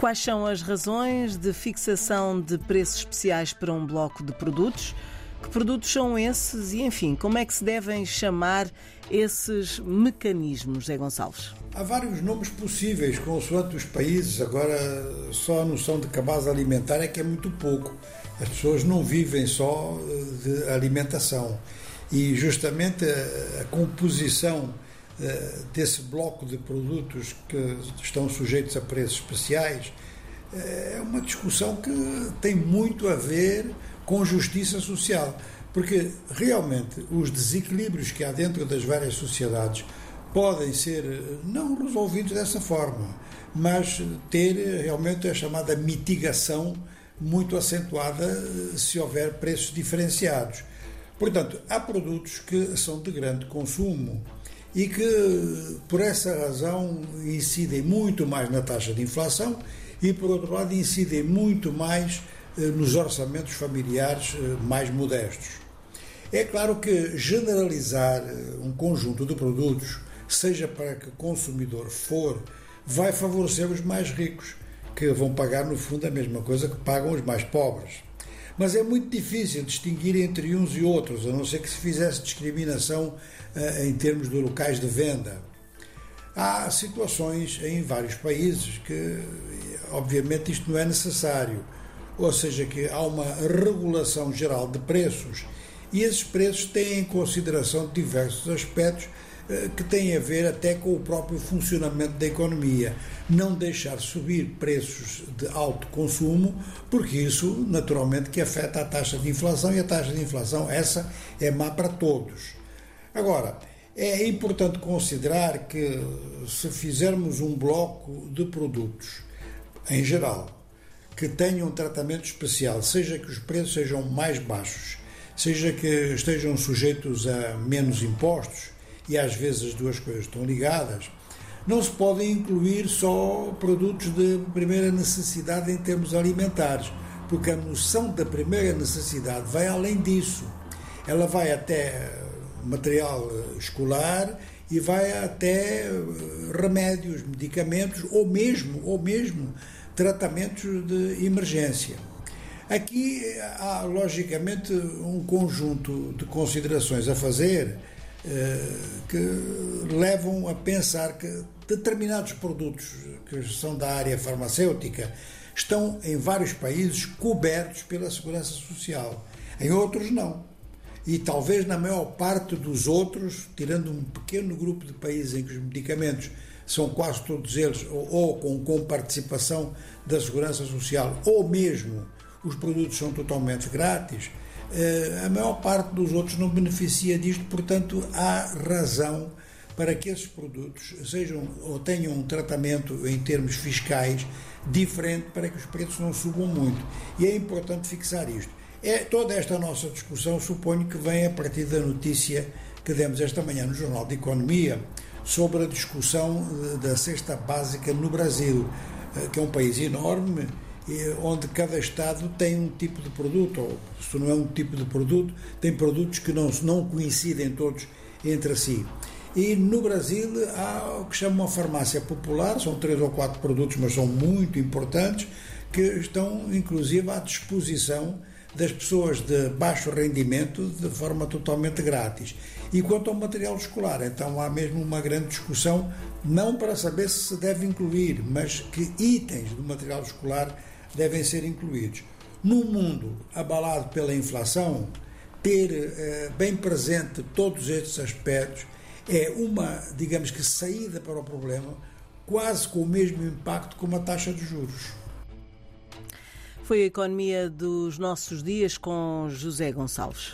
Quais são as razões de fixação de preços especiais para um bloco de produtos? Que produtos são esses e, enfim, como é que se devem chamar esses mecanismos, Zé Gonçalves? Há vários nomes possíveis, consoante os países. Agora, só a noção de cabaz alimentar é que é muito pouco. As pessoas não vivem só eh, de alimentação. E justamente a, composição desse bloco de produtos que estão sujeitos a preços especiais eh, é uma discussão que tem muito a ver com justiça social, porque realmente os desequilíbrios que há dentro das várias sociedades podem ser eh, não resolvidos dessa forma, mas ter realmente a chamada mitigação muito acentuada se houver preços diferenciados. Portanto, há produtos que são de grande consumo e que, por essa razão, incidem muito mais na taxa de inflação e, por outro lado, incidem muito mais eh, nos orçamentos familiares eh, mais modestos. É claro que generalizar eh, um conjunto de produtos, seja para que consumidor for, vai favorecer os mais ricos, que vão pagar, no fundo, a mesma coisa que pagam os mais pobres. Mas é muito difícil distinguir entre uns e outros, a não ser que se fizesse discriminação uh, em termos de locais de venda. Há situações em vários países que, obviamente, isto não é necessário, ou seja, que há uma regulação geral de preços e esses preços têm em consideração diversos aspectos que têm a ver até com o próprio funcionamento da economia. Não deixar subir preços de alto consumo, porque isso, naturalmente, que afeta a taxa de inflação e a taxa de inflação, essa é má para todos. Agora, é importante considerar que se fizermos um bloco de produtos, em geral, que tenham um tratamento especial, seja que os preços sejam mais baixos, seja que estejam sujeitos a menos impostos, e às vezes as duas coisas estão ligadas, não se podem incluir só produtos de primeira necessidade em termos alimentares, porque a noção da primeira necessidade vai além disso. Ela vai até material escolar e vai até remédios, medicamentos ou mesmo, ou mesmo tratamentos de emergência. Aqui há logicamente um conjunto de considerações a fazer eh, que levam a pensar que determinados produtos que são da área farmacêutica estão em vários países cobertos pela segurança social, em outros não. E talvez na maior parte dos outros, tirando um pequeno grupo de países em que os medicamentos são quase todos eles ou, ou com, com participação da segurança social, ou mesmo os produtos são totalmente grátis, eh, a maior parte dos outros não beneficia disto, portanto, há razão para que esses produtos sejam ou tenham um tratamento em termos fiscais diferente para que os preços não subam muito. E é importante fixar isto. É, toda esta nossa discussão suponho que vem a partir da notícia que demos esta manhã no Jornal de Economia sobre a discussão eh, da cesta básica no Brasil, eh, que é um país enorme onde cada Estado tem um tipo de produto, ou se não é um tipo de produto, tem produtos que não, não coincidem todos entre si. E no Brasil há o que chama uma farmácia popular, são três ou quatro produtos, mas são muito importantes, que estão inclusive à disposição das pessoas de baixo rendimento de forma totalmente grátis. E quanto ao material escolar, então há mesmo uma grande discussão, não para saber se se deve incluir, mas que itens do material escolar devem ser incluídos. Num mundo abalado pela inflação, ter eh, bem presente todos estes aspectos é uma, digamos que, saída para o problema, quase com o mesmo impacto como a taxa de juros. Foi a economia dos nossos dias com José Gonçalves.